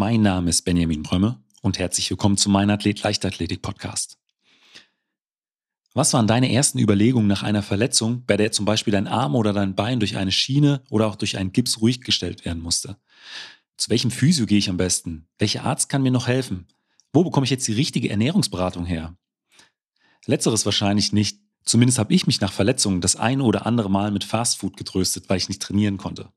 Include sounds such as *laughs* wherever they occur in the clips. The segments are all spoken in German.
Mein Name ist Benjamin Brömme und herzlich willkommen zu meinem Athlet Leichtathletik Podcast. Was waren deine ersten Überlegungen nach einer Verletzung, bei der zum Beispiel dein Arm oder dein Bein durch eine Schiene oder auch durch einen Gips ruhig gestellt werden musste? Zu welchem Physio gehe ich am besten? Welcher Arzt kann mir noch helfen? Wo bekomme ich jetzt die richtige Ernährungsberatung her? Letzteres wahrscheinlich nicht. Zumindest habe ich mich nach Verletzungen das eine oder andere Mal mit Fastfood getröstet, weil ich nicht trainieren konnte.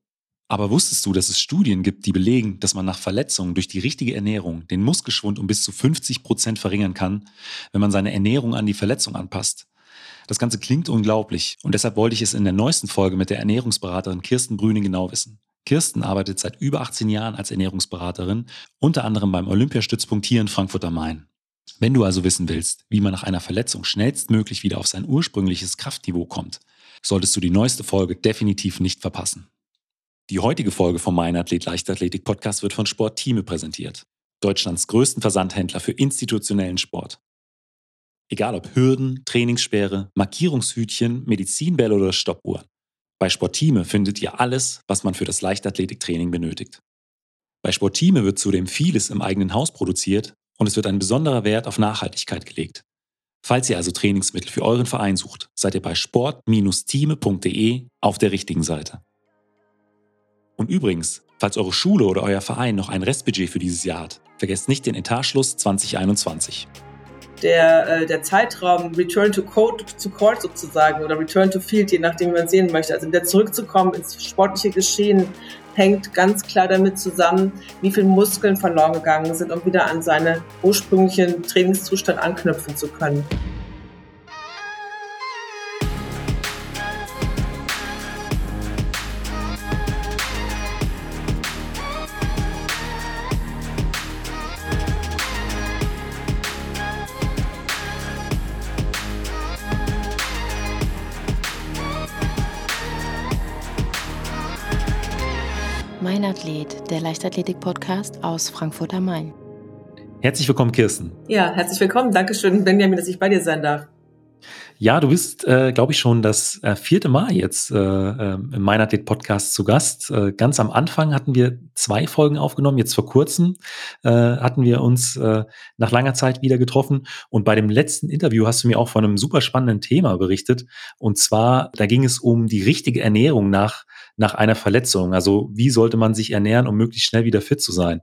Aber wusstest du, dass es Studien gibt, die belegen, dass man nach Verletzungen durch die richtige Ernährung den Muskelschwund um bis zu 50 Prozent verringern kann, wenn man seine Ernährung an die Verletzung anpasst? Das Ganze klingt unglaublich und deshalb wollte ich es in der neuesten Folge mit der Ernährungsberaterin Kirsten Brüning genau wissen. Kirsten arbeitet seit über 18 Jahren als Ernährungsberaterin, unter anderem beim Olympiastützpunkt hier in Frankfurt am Main. Wenn du also wissen willst, wie man nach einer Verletzung schnellstmöglich wieder auf sein ursprüngliches Kraftniveau kommt, solltest du die neueste Folge definitiv nicht verpassen. Die heutige Folge vom Mein Athlet Leichtathletik Podcast wird von Sporttime präsentiert. Deutschlands größten Versandhändler für institutionellen Sport. Egal ob Hürden, Trainingssperre, Markierungshütchen, Medizinbälle oder Stoppuhren. Bei Sportime findet ihr alles, was man für das Leichtathletiktraining benötigt. Bei Sportime wird zudem vieles im eigenen Haus produziert und es wird ein besonderer Wert auf Nachhaltigkeit gelegt. Falls ihr also Trainingsmittel für euren Verein sucht, seid ihr bei sport-time.de auf der richtigen Seite. Und übrigens, falls eure Schule oder euer Verein noch ein Restbudget für dieses Jahr hat, vergesst nicht den Etatschluss 2021. Der, äh, der Zeitraum Return to Court, to Court sozusagen oder Return to Field, je nachdem, wie man sehen möchte, also wieder zurückzukommen ins sportliche Geschehen, hängt ganz klar damit zusammen, wie viele Muskeln verloren gegangen sind, um wieder an seinen ursprünglichen Trainingszustand anknüpfen zu können. Mein Athlet, der Leichtathletik-Podcast aus Frankfurt am Main. Herzlich willkommen, Kirsten. Ja, herzlich willkommen. Dankeschön, Benjamin, dass ich bei dir sein darf. Ja, du bist, äh, glaube ich, schon das äh, vierte Mal jetzt äh, äh, im Mein Athlet Podcast zu Gast. Äh, ganz am Anfang hatten wir zwei Folgen aufgenommen. Jetzt vor kurzem äh, hatten wir uns äh, nach langer Zeit wieder getroffen. Und bei dem letzten Interview hast du mir auch von einem super spannenden Thema berichtet. Und zwar, da ging es um die richtige Ernährung nach, nach einer Verletzung. Also wie sollte man sich ernähren, um möglichst schnell wieder fit zu sein?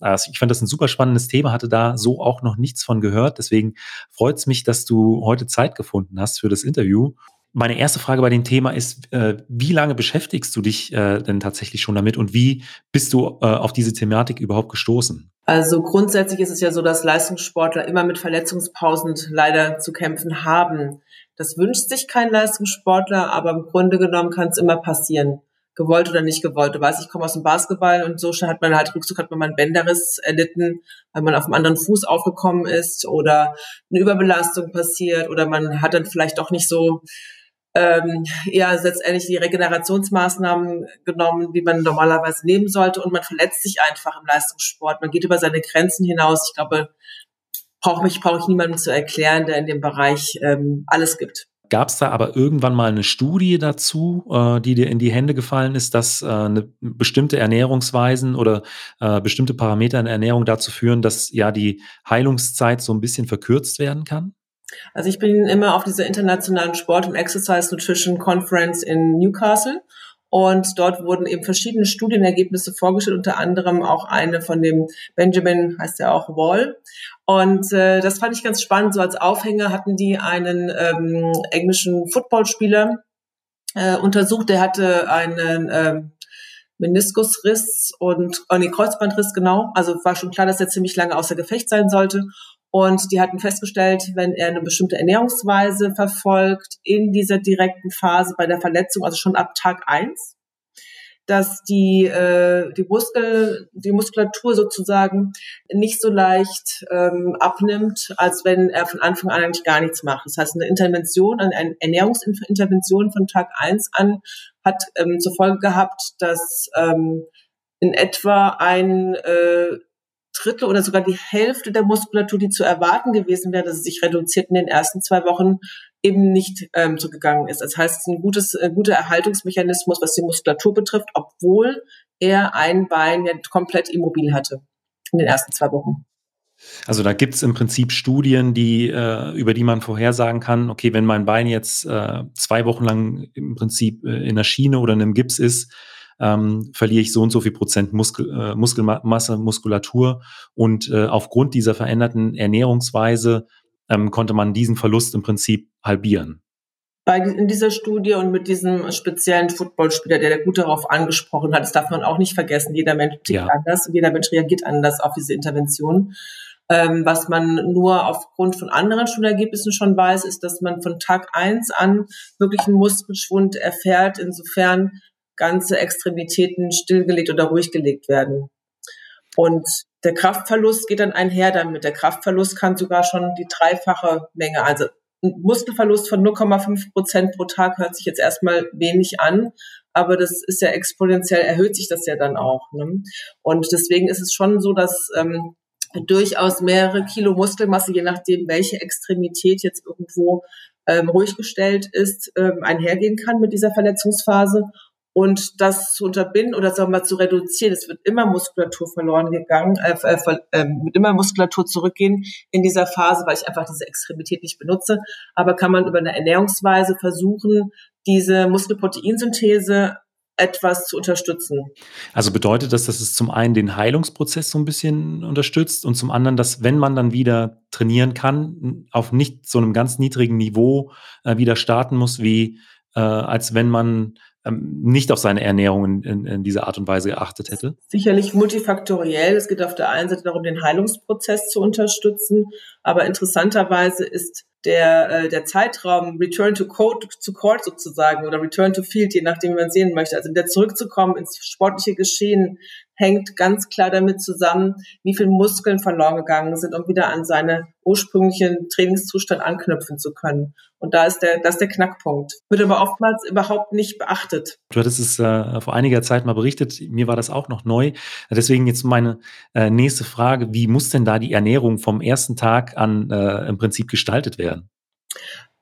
Also ich fand das ein super spannendes Thema, hatte da so auch noch nichts von gehört. Deswegen freut es mich, dass du heute Zeit gefunden hast für das Interview. Meine erste Frage bei dem Thema ist, äh, wie lange beschäftigst du dich äh, denn tatsächlich schon damit und wie bist du äh, auf diese Thematik überhaupt gestoßen? Also grundsätzlich ist es ja so, dass Leistungssportler immer mit Verletzungspausen leider zu kämpfen haben. Das wünscht sich kein Leistungssportler, aber im Grunde genommen kann es immer passieren gewollt oder nicht gewollt. Du weißt, ich komme aus dem Basketball und so hat man halt Rückzug, hat man mal einen Bänderriss erlitten, weil man auf einem anderen Fuß aufgekommen ist oder eine Überbelastung passiert oder man hat dann vielleicht auch nicht so ähm, ja, letztendlich die Regenerationsmaßnahmen genommen, wie man normalerweise nehmen sollte und man verletzt sich einfach im Leistungssport. Man geht über seine Grenzen hinaus. Ich glaube, brauche mich brauche ich niemandem zu erklären, der in dem Bereich ähm, alles gibt. Gab es da aber irgendwann mal eine Studie dazu, äh, die dir in die Hände gefallen ist, dass äh, eine bestimmte Ernährungsweisen oder äh, bestimmte Parameter in der Ernährung dazu führen, dass ja die Heilungszeit so ein bisschen verkürzt werden kann? Also ich bin immer auf dieser internationalen Sport- und Exercise Nutrition Conference in Newcastle und dort wurden eben verschiedene Studienergebnisse vorgestellt, unter anderem auch eine von dem Benjamin, heißt ja auch Wall. Und äh, das fand ich ganz spannend. So als Aufhänger hatten die einen ähm, englischen Footballspieler äh, untersucht. Der hatte einen ähm, Meniskusriss und oh nee, Kreuzbandriss, genau. Also war schon klar, dass er ziemlich lange außer Gefecht sein sollte. Und die hatten festgestellt, wenn er eine bestimmte Ernährungsweise verfolgt in dieser direkten Phase bei der Verletzung, also schon ab Tag eins, dass die, äh, die, Muskel, die Muskulatur sozusagen nicht so leicht ähm, abnimmt, als wenn er von Anfang an eigentlich gar nichts macht. Das heißt, eine Intervention, eine Ernährungsintervention von Tag eins an hat ähm, zur Folge gehabt, dass ähm, in etwa ein äh, Drittel oder sogar die Hälfte der Muskulatur, die zu erwarten gewesen wäre, dass es sich reduziert in den ersten zwei Wochen, eben nicht ähm, zugegangen ist. Das heißt, es ist ein gutes, ein guter Erhaltungsmechanismus, was die Muskulatur betrifft, obwohl er ein Bein ja komplett immobil hatte. in den ersten zwei Wochen. Also da gibt es im Prinzip Studien, die, äh, über die man vorhersagen kann, okay, wenn mein Bein jetzt äh, zwei Wochen lang im Prinzip äh, in der Schiene oder in einem Gips ist, ähm, verliere ich so und so viel Prozent Muskel, äh, Muskelmasse, Muskulatur. Und äh, aufgrund dieser veränderten Ernährungsweise ähm, konnte man diesen Verlust im Prinzip halbieren. Bei, in dieser Studie und mit diesem speziellen Footballspieler, der, der gut darauf angesprochen hat, das darf man auch nicht vergessen, jeder Mensch tickt ja. anders und jeder Mensch reagiert anders auf diese Intervention. Ähm, was man nur aufgrund von anderen Studienergebnissen schon weiß, ist, dass man von Tag eins an wirklich einen Muskelschwund erfährt, insofern ganze Extremitäten stillgelegt oder ruhig gelegt werden. Und der Kraftverlust geht dann einher damit. Der Kraftverlust kann sogar schon die dreifache Menge, also ein Muskelverlust von 0,5 Prozent pro Tag hört sich jetzt erstmal wenig an, aber das ist ja exponentiell, erhöht sich das ja dann auch. Ne? Und deswegen ist es schon so, dass ähm, durchaus mehrere Kilo Muskelmasse, je nachdem, welche Extremität jetzt irgendwo ähm, ruhig gestellt ist, ähm, einhergehen kann mit dieser Verletzungsphase. Und das zu unterbinden oder sagen wir mal zu reduzieren, es wird immer Muskulatur verloren gegangen, äh, äh, äh, mit immer Muskulatur zurückgehen in dieser Phase, weil ich einfach diese Extremität nicht benutze. Aber kann man über eine Ernährungsweise versuchen, diese Muskelproteinsynthese etwas zu unterstützen. Also bedeutet das, dass es zum einen den Heilungsprozess so ein bisschen unterstützt und zum anderen, dass wenn man dann wieder trainieren kann, auf nicht so einem ganz niedrigen Niveau äh, wieder starten muss, wie äh, als wenn man ähm, nicht auf seine Ernährung in, in, in, dieser Art und Weise geachtet hätte? Sicherlich multifaktoriell. Es geht auf der einen Seite darum, den Heilungsprozess zu unterstützen, aber interessanterweise ist der, äh, der Zeitraum Return to Court, zu Court sozusagen oder Return to Field, je nachdem, wie man sehen möchte, also wieder zurückzukommen ins sportliche Geschehen, hängt ganz klar damit zusammen, wie viel Muskeln verloren gegangen sind, um wieder an seine ursprünglichen Trainingszustand anknüpfen zu können. Und da ist der, das ist der Knackpunkt. Wird aber oftmals überhaupt nicht beachtet. Du hattest es äh, vor einiger Zeit mal berichtet. Mir war das auch noch neu. Deswegen jetzt meine äh, nächste Frage. Wie muss denn da die Ernährung vom ersten Tag an äh, im Prinzip gestaltet werden?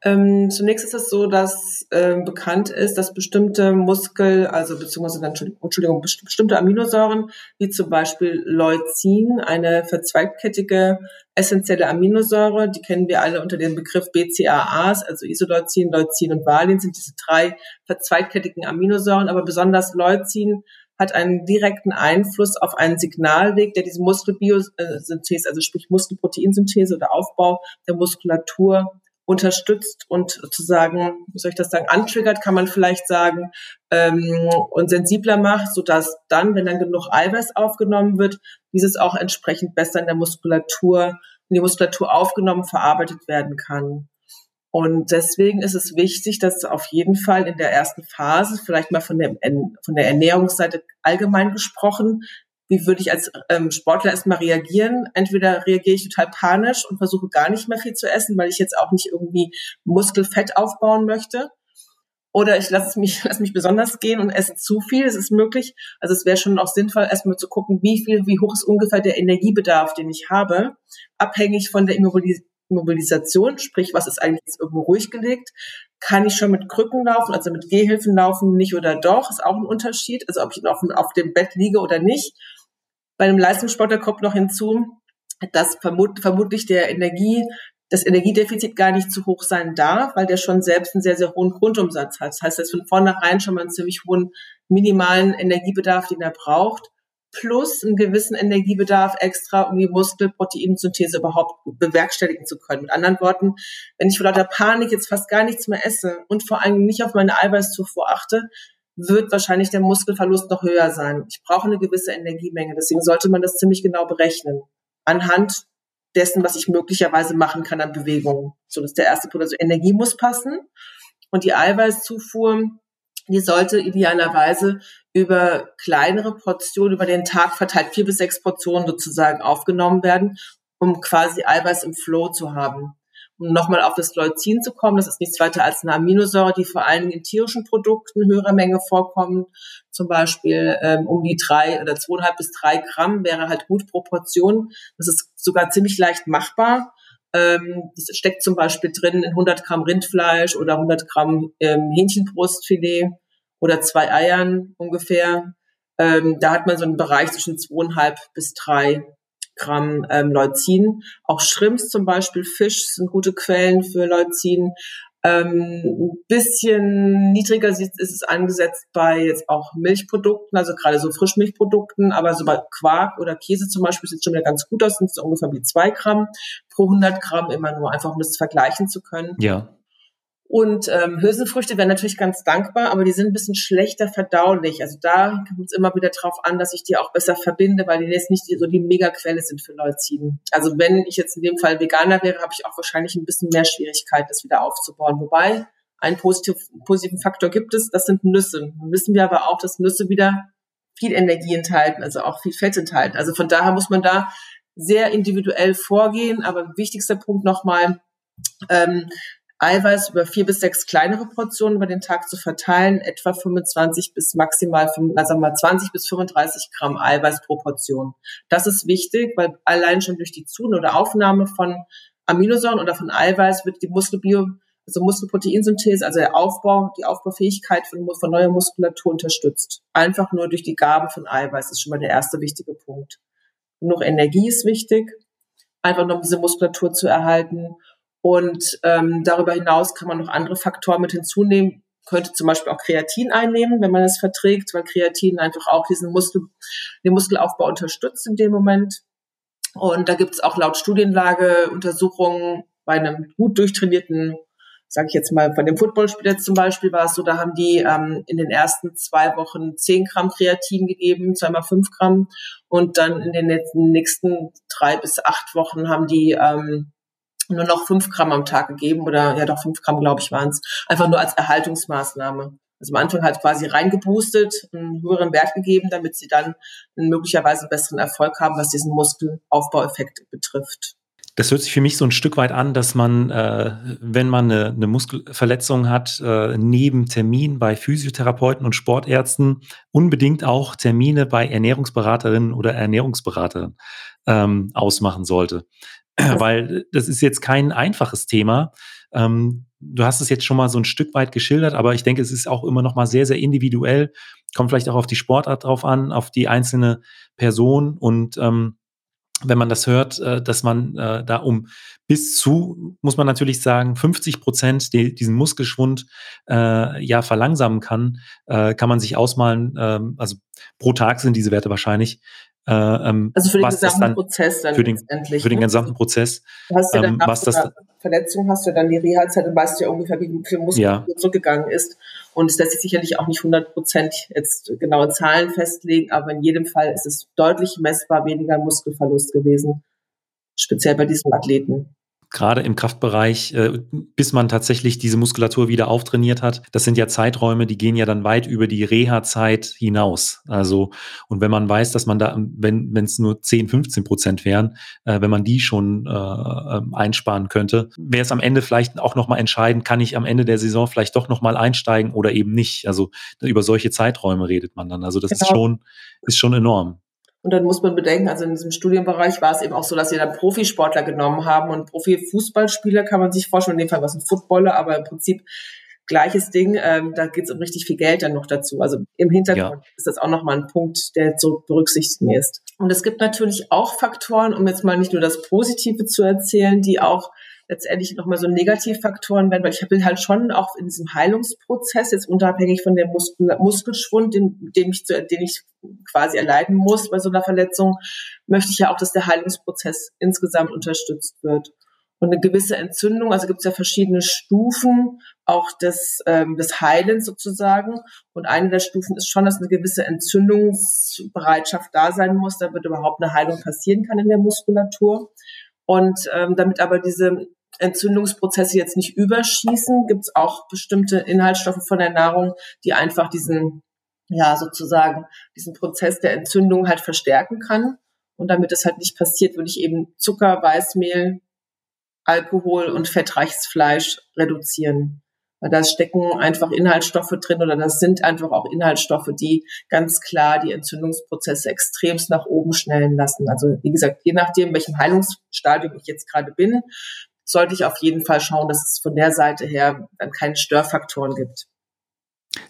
Ähm, zunächst ist es so, dass äh, bekannt ist, dass bestimmte Muskel, also beziehungsweise Entschuldigung, bestimmte Aminosäuren, wie zum Beispiel Leucin, eine verzweigkettige essentielle Aminosäure, die kennen wir alle unter dem Begriff BCAAs, also Isoleucin, Leucin und Valin sind diese drei verzweigkettigen Aminosäuren, aber besonders Leucin hat einen direkten Einfluss auf einen Signalweg, der diese Muskelbiosynthese, also sprich Muskelproteinsynthese oder Aufbau der Muskulatur unterstützt und sozusagen, wie soll ich das sagen, antriggert, kann man vielleicht sagen, ähm, und sensibler macht, so dass dann, wenn dann genug Eiweiß aufgenommen wird, dieses auch entsprechend besser in der Muskulatur, in die Muskulatur aufgenommen, verarbeitet werden kann. Und deswegen ist es wichtig, dass auf jeden Fall in der ersten Phase, vielleicht mal von der, von der Ernährungsseite allgemein gesprochen, wie würde ich als ähm, Sportler erstmal reagieren? Entweder reagiere ich total panisch und versuche gar nicht mehr viel zu essen, weil ich jetzt auch nicht irgendwie Muskelfett aufbauen möchte. Oder ich lasse mich, *laughs* lasse mich besonders gehen und esse zu viel. Es ist möglich. Also es wäre schon auch sinnvoll, erstmal zu gucken, wie viel, wie hoch ist ungefähr der Energiebedarf, den ich habe, abhängig von der Immobilis Immobilisation, sprich, was ist eigentlich jetzt irgendwo ruhig gelegt? Kann ich schon mit Krücken laufen, also mit Gehhilfen laufen, nicht oder doch? Ist auch ein Unterschied. Also ob ich auf dem Bett liege oder nicht. Bei einem Leistungssportler kommt noch hinzu, dass vermut, vermutlich der Energie, das Energiedefizit gar nicht zu hoch sein darf, weil der schon selbst einen sehr, sehr hohen Grundumsatz hat. Das heißt, ist von vornherein schon mal einen ziemlich hohen minimalen Energiebedarf, den er braucht, plus einen gewissen Energiebedarf extra, um die Muskelproteinsynthese überhaupt bewerkstelligen zu können. Mit anderen Worten, wenn ich vor lauter Panik jetzt fast gar nichts mehr esse und vor allem nicht auf meine Eiweißzufuhr achte, wird wahrscheinlich der Muskelverlust noch höher sein. Ich brauche eine gewisse Energiemenge, deswegen sollte man das ziemlich genau berechnen. Anhand dessen, was ich möglicherweise machen kann an Bewegungen. So, das ist der erste Punkt. Also Energie muss passen und die Eiweißzufuhr, die sollte idealerweise über kleinere Portionen über den Tag verteilt, vier bis sechs Portionen sozusagen aufgenommen werden, um quasi Eiweiß im Flow zu haben um nochmal auf das Leucin zu kommen, das ist nichts weiter als eine Aminosäure, die vor allen Dingen in tierischen Produkten höherer Menge vorkommt. Zum Beispiel ähm, um die drei oder zweieinhalb bis drei Gramm wäre halt gut Proportion. Das ist sogar ziemlich leicht machbar. Ähm, das steckt zum Beispiel drin in 100 Gramm Rindfleisch oder 100 Gramm ähm, Hähnchenbrustfilet oder zwei Eiern ungefähr. Ähm, da hat man so einen Bereich zwischen zweieinhalb bis drei Gramm ähm, Leucin. Auch Shrimps zum Beispiel, Fisch sind gute Quellen für Leucin. Ähm, ein bisschen niedriger ist es angesetzt bei jetzt auch Milchprodukten, also gerade so Frischmilchprodukten, aber so bei Quark oder Käse zum Beispiel sieht es schon wieder ganz gut aus, sind so ungefähr wie zwei Gramm pro 100 Gramm immer nur, einfach um das vergleichen zu können. Ja. Und ähm, Hülsenfrüchte wären natürlich ganz dankbar, aber die sind ein bisschen schlechter verdaulich. Also da kommt es immer wieder drauf an, dass ich die auch besser verbinde, weil die jetzt nicht so die Megaquelle sind für Leucin. Also wenn ich jetzt in dem Fall Veganer wäre, habe ich auch wahrscheinlich ein bisschen mehr Schwierigkeit, das wieder aufzubauen. Wobei einen positiv, positiven Faktor gibt es, das sind Nüsse. Dann wissen wir aber auch, dass Nüsse wieder viel Energie enthalten, also auch viel Fett enthalten. Also von daher muss man da sehr individuell vorgehen. Aber wichtigster Punkt nochmal, ähm, Eiweiß über vier bis sechs kleinere Portionen über den Tag zu verteilen, etwa 25 bis maximal, also mal 20 bis 35 Gramm Eiweiß pro Portion. Das ist wichtig, weil allein schon durch die Zunahme oder Aufnahme von Aminosäuren oder von Eiweiß wird die Muskelbio, also Muskelproteinsynthese, also der Aufbau, die Aufbaufähigkeit von, von neuer Muskulatur unterstützt. Einfach nur durch die Gabe von Eiweiß ist schon mal der erste wichtige Punkt. Genug Energie ist wichtig, einfach nur um diese Muskulatur zu erhalten und ähm, darüber hinaus kann man noch andere Faktoren mit hinzunehmen. Könnte zum Beispiel auch Kreatin einnehmen, wenn man es verträgt, weil Kreatin einfach auch diesen Muskel, den Muskelaufbau unterstützt in dem Moment. Und da gibt es auch laut Studienlage Untersuchungen bei einem gut durchtrainierten, sage ich jetzt mal, von dem Footballspieler zum Beispiel war es so, da haben die ähm, in den ersten zwei Wochen 10 Gramm Kreatin gegeben, zweimal 5 Gramm. Und dann in den nächsten drei bis acht Wochen haben die ähm, nur noch fünf Gramm am Tag gegeben oder ja doch fünf Gramm, glaube ich, waren es. Einfach nur als Erhaltungsmaßnahme. Also am Anfang halt quasi reingeboostet, einen höheren Wert gegeben, damit sie dann möglicherweise einen besseren Erfolg haben, was diesen Muskelaufbaueffekt betrifft. Das hört sich für mich so ein Stück weit an, dass man, äh, wenn man eine, eine Muskelverletzung hat, äh, neben Termin bei Physiotherapeuten und Sportärzten unbedingt auch Termine bei Ernährungsberaterinnen oder Ernährungsberatern ähm, ausmachen sollte. Weil das ist jetzt kein einfaches Thema. Ähm, du hast es jetzt schon mal so ein Stück weit geschildert, aber ich denke, es ist auch immer noch mal sehr, sehr individuell. Kommt vielleicht auch auf die Sportart drauf an, auf die einzelne Person und ähm, wenn man das hört, äh, dass man äh, da um bis zu, muss man natürlich sagen, 50 Prozent die, diesen Muskelschwund äh, ja verlangsamen kann, äh, kann man sich ausmalen, ähm, also pro Tag sind diese Werte wahrscheinlich, ähm, also für den gesamten dann, Prozess dann für den, letztendlich. Für den ne? gesamten Prozess. Hast du dann ähm, was das Verletzung hast du dann die Reha-Zeit und weißt ja ungefähr, wie viel Muskel ja. zurückgegangen ist. Und es lässt sich sicherlich auch nicht 100 Prozent jetzt genaue Zahlen festlegen, aber in jedem Fall ist es deutlich messbar weniger Muskelverlust gewesen. Speziell bei diesem Athleten gerade im Kraftbereich, äh, bis man tatsächlich diese Muskulatur wieder auftrainiert hat. Das sind ja Zeiträume, die gehen ja dann weit über die Reha-Zeit hinaus. Also, und wenn man weiß, dass man da, wenn wenn es nur 10, 15 Prozent wären, äh, wenn man die schon äh, ähm, einsparen könnte, wäre es am Ende vielleicht auch nochmal entscheiden, kann ich am Ende der Saison vielleicht doch nochmal einsteigen oder eben nicht. Also über solche Zeiträume redet man dann. Also das genau. ist schon, ist schon enorm. Und dann muss man bedenken, also in diesem Studienbereich war es eben auch so, dass sie dann Profisportler genommen haben und Profifußballspieler kann man sich vorstellen, in dem Fall was ein Footballer, aber im Prinzip gleiches Ding, ähm, da geht es um richtig viel Geld dann noch dazu. Also im Hintergrund ja. ist das auch nochmal ein Punkt, der zu berücksichtigen ist. Und es gibt natürlich auch Faktoren, um jetzt mal nicht nur das Positive zu erzählen, die auch letztendlich nochmal so Negativfaktoren werden, weil ich will halt schon auch in diesem Heilungsprozess, jetzt unabhängig von dem Muskel, Muskelschwund, den, den, ich, den ich quasi erleiden muss bei so einer Verletzung, möchte ich ja auch, dass der Heilungsprozess insgesamt unterstützt wird. Und eine gewisse Entzündung, also gibt es ja verschiedene Stufen auch des, ähm, des Heilens sozusagen. Und eine der Stufen ist schon, dass eine gewisse Entzündungsbereitschaft da sein muss, damit überhaupt eine Heilung passieren kann in der Muskulatur. Und ähm, damit aber diese Entzündungsprozesse jetzt nicht überschießen, gibt es auch bestimmte Inhaltsstoffe von der Nahrung, die einfach diesen, ja, sozusagen, diesen Prozess der Entzündung halt verstärken kann. Und damit es halt nicht passiert, würde ich eben Zucker, Weißmehl, Alkohol und fettreiches Fleisch reduzieren. Da stecken einfach Inhaltsstoffe drin oder das sind einfach auch Inhaltsstoffe, die ganz klar die Entzündungsprozesse extremst nach oben schnellen lassen. Also wie gesagt, je nachdem, welchem Heilungsstadium ich jetzt gerade bin, sollte ich auf jeden Fall schauen, dass es von der Seite her dann keine Störfaktoren gibt.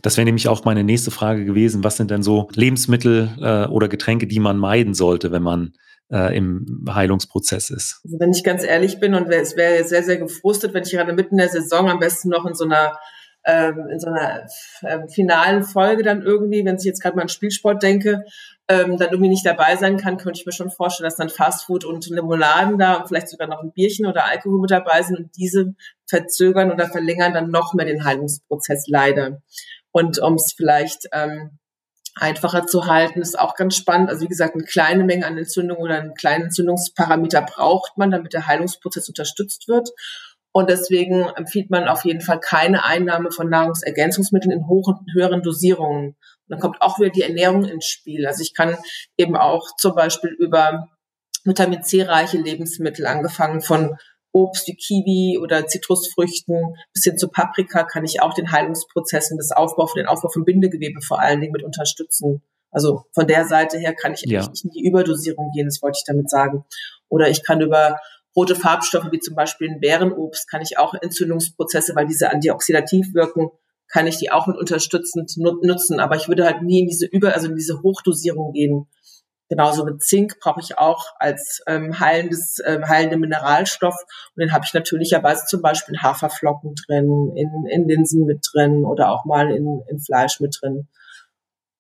Das wäre nämlich auch meine nächste Frage gewesen. Was sind denn so Lebensmittel äh, oder Getränke, die man meiden sollte, wenn man äh, im Heilungsprozess ist. Also wenn ich ganz ehrlich bin und es wäre sehr, sehr gefrustet, wenn ich gerade mitten in der Saison am besten noch in so einer ähm, in so einer ähm, finalen Folge dann irgendwie, wenn ich jetzt gerade mal an Spielsport denke, ähm, dann irgendwie nicht dabei sein kann, könnte ich mir schon vorstellen, dass dann Fastfood und Limonaden da und vielleicht sogar noch ein Bierchen oder Alkohol mit dabei sind und diese verzögern oder verlängern dann noch mehr den Heilungsprozess leider. Und um es vielleicht ähm, einfacher zu halten, ist auch ganz spannend. Also wie gesagt, eine kleine Menge an Entzündung oder einen kleinen Entzündungsparameter braucht man, damit der Heilungsprozess unterstützt wird. Und deswegen empfiehlt man auf jeden Fall keine Einnahme von Nahrungsergänzungsmitteln in hohen und höheren Dosierungen. Und dann kommt auch wieder die Ernährung ins Spiel. Also ich kann eben auch zum Beispiel über Vitamin C-reiche Lebensmittel, angefangen von Obst wie Kiwi oder Zitrusfrüchten bis hin zu Paprika, kann ich auch den Heilungsprozess und das Aufbau, den Aufbau von Bindegewebe vor allen Dingen mit unterstützen. Also von der Seite her kann ich ja. nicht in die Überdosierung gehen, das wollte ich damit sagen. Oder ich kann über rote Farbstoffe wie zum Beispiel ein Bärenobst kann ich auch Entzündungsprozesse, weil diese antioxidativ wirken, kann ich die auch mit unterstützend nutzen. Aber ich würde halt nie in diese Über, also in diese Hochdosierung gehen. Genauso mit Zink brauche ich auch als ähm, heilendes, ähm, heilende Mineralstoff. Und den habe ich natürlicherweise zum Beispiel in Haferflocken drin, in, in Linsen mit drin oder auch mal in, in Fleisch mit drin.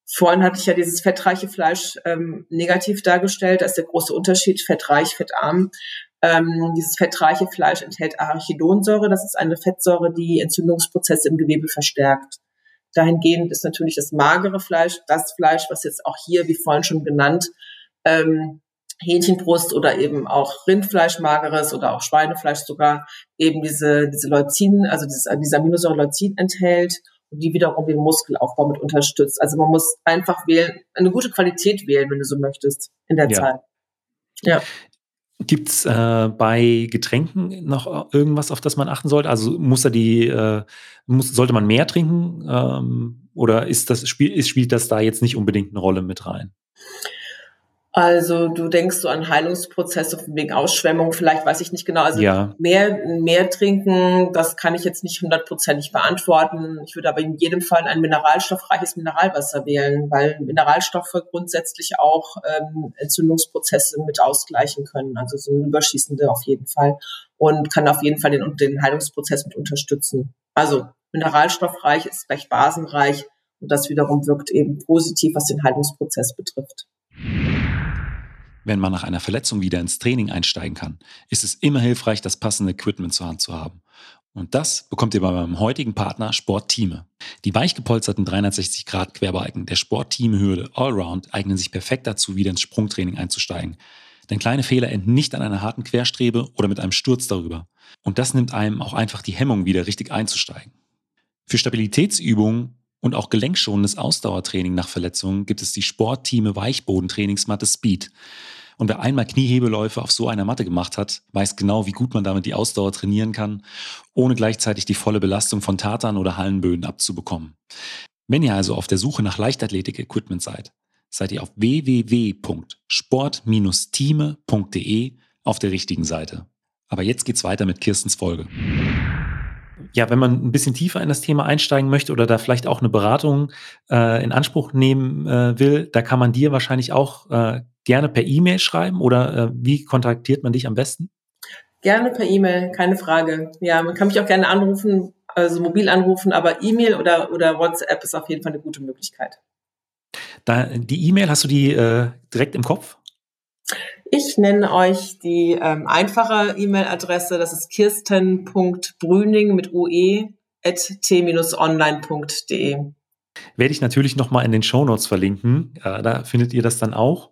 Vorhin hatte ich ja dieses fettreiche Fleisch ähm, negativ dargestellt. Da ist der große Unterschied, fettreich, fettarm. Ähm, dieses fettreiche Fleisch enthält Arachidonsäure. Das ist eine Fettsäure, die Entzündungsprozesse im Gewebe verstärkt. Dahingehend ist natürlich das magere Fleisch, das Fleisch, was jetzt auch hier, wie vorhin schon genannt, ähm, Hähnchenbrust oder eben auch Rindfleisch mageres oder auch Schweinefleisch sogar eben diese, diese Leucin, also dieses, diese Aminosäure Leucin enthält und die wiederum den Muskelaufbau mit unterstützt. Also man muss einfach wählen, eine gute Qualität wählen, wenn du so möchtest, in der ja. Zeit. Ja. Gibt es äh, bei Getränken noch irgendwas, auf das man achten sollte? Also muss er die, äh, muss, sollte man mehr trinken ähm, oder ist das, spiel, spielt das da jetzt nicht unbedingt eine Rolle mit rein? Also du denkst so an Heilungsprozesse wegen Ausschwemmung, vielleicht weiß ich nicht genau. Also ja. mehr, mehr trinken, das kann ich jetzt nicht hundertprozentig beantworten. Ich würde aber in jedem Fall ein mineralstoffreiches Mineralwasser wählen, weil Mineralstoffe grundsätzlich auch ähm, Entzündungsprozesse mit ausgleichen können. Also so ein Überschießende auf jeden Fall und kann auf jeden Fall den, den Heilungsprozess mit unterstützen. Also mineralstoffreich ist recht basenreich und das wiederum wirkt eben positiv, was den Heilungsprozess betrifft. Wenn man nach einer Verletzung wieder ins Training einsteigen kann, ist es immer hilfreich, das passende Equipment zur Hand zu haben. Und das bekommt ihr bei meinem heutigen Partner Sportteame. Die weichgepolsterten 360-Grad-Querbalken der Sportteam Hürde Allround eignen sich perfekt dazu, wieder ins Sprungtraining einzusteigen. Denn kleine Fehler enden nicht an einer harten Querstrebe oder mit einem Sturz darüber. Und das nimmt einem auch einfach die Hemmung, wieder richtig einzusteigen. Für Stabilitätsübungen und auch gelenkschonendes Ausdauertraining nach Verletzungen gibt es die Sportteame Weichbodentrainingsmatte Speed. Und wer einmal Kniehebeläufe auf so einer Matte gemacht hat, weiß genau, wie gut man damit die Ausdauer trainieren kann, ohne gleichzeitig die volle Belastung von Tatern oder Hallenböden abzubekommen. Wenn ihr also auf der Suche nach Leichtathletik-Equipment seid, seid ihr auf www.sport-teame.de auf der richtigen Seite. Aber jetzt geht's weiter mit Kirstens Folge ja, wenn man ein bisschen tiefer in das Thema einsteigen möchte oder da vielleicht auch eine Beratung äh, in Anspruch nehmen äh, will, da kann man dir wahrscheinlich auch äh, gerne per E-Mail schreiben oder äh, wie kontaktiert man dich am besten? Gerne per E-Mail, keine Frage. Ja, man kann mich auch gerne anrufen, also mobil anrufen, aber E-Mail oder, oder WhatsApp ist auf jeden Fall eine gute Möglichkeit. Da, die E-Mail, hast du die äh, direkt im Kopf? Ich nenne euch die ähm, einfache E-Mail-Adresse. Das ist kirsten.brüning mit ue at t-online.de. Werde ich natürlich nochmal in den Show Notes verlinken. Äh, da findet ihr das dann auch.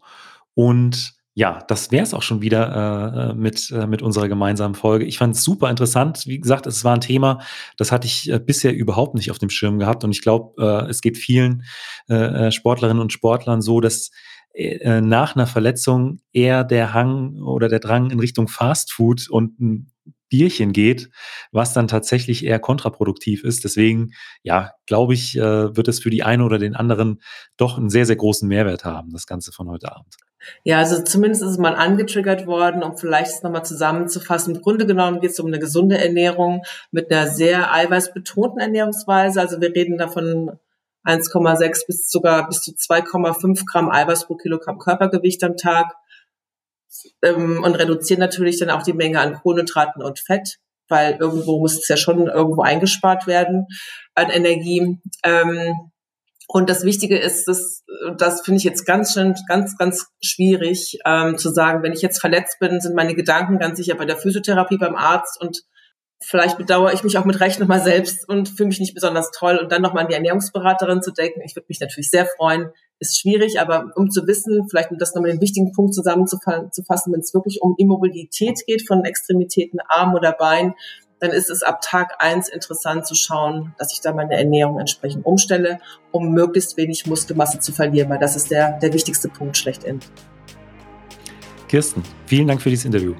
Und ja, das wäre es auch schon wieder äh, mit, äh, mit unserer gemeinsamen Folge. Ich fand es super interessant. Wie gesagt, es war ein Thema, das hatte ich äh, bisher überhaupt nicht auf dem Schirm gehabt. Und ich glaube, äh, es geht vielen äh, Sportlerinnen und Sportlern so, dass äh, nach einer Verletzung eher der Hang oder der Drang in Richtung Fast Food und ein Bierchen geht, was dann tatsächlich eher kontraproduktiv ist. Deswegen, ja, glaube ich, äh, wird es für die eine oder den anderen doch einen sehr, sehr großen Mehrwert haben, das Ganze von heute Abend. Ja, also zumindest ist mal angetriggert worden, um vielleicht es nochmal zusammenzufassen. Im Grunde genommen geht es um eine gesunde Ernährung mit einer sehr eiweißbetonten Ernährungsweise. Also wir reden davon 1,6 bis sogar bis zu 2,5 Gramm Eiweiß pro Kilogramm Körpergewicht am Tag. ähm, und reduzieren natürlich dann auch die Menge an Kohlenhydraten und Fett, weil irgendwo muss es ja schon irgendwo eingespart werden an Energie. Ähm, und das Wichtige ist, das, das finde ich jetzt ganz schön, ganz, ganz schwierig ähm, zu sagen, wenn ich jetzt verletzt bin, sind meine Gedanken ganz sicher bei der Physiotherapie beim Arzt und vielleicht bedauere ich mich auch mit Recht nochmal selbst und fühle mich nicht besonders toll und dann nochmal an die Ernährungsberaterin zu denken. Ich würde mich natürlich sehr freuen. Ist schwierig, aber um zu wissen, vielleicht um das nochmal den wichtigen Punkt zusammenzufassen, wenn es wirklich um Immobilität geht von Extremitäten, Arm oder Bein, dann ist es ab Tag eins interessant zu schauen, dass ich da meine Ernährung entsprechend umstelle, um möglichst wenig Muskelmasse zu verlieren, weil das ist der, der wichtigste Punkt schlechthin. Kirsten, vielen Dank für dieses Interview.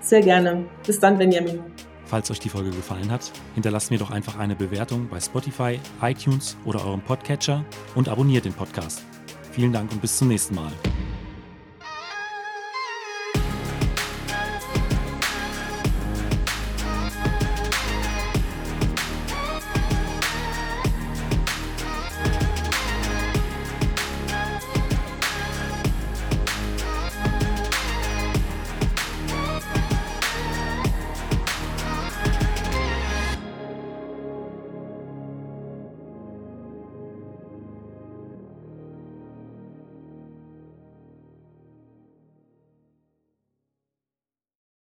Sehr gerne. Bis dann, Benjamin. Falls euch die Folge gefallen hat, hinterlasst mir doch einfach eine Bewertung bei Spotify, iTunes oder eurem Podcatcher und abonniert den Podcast. Vielen Dank und bis zum nächsten Mal.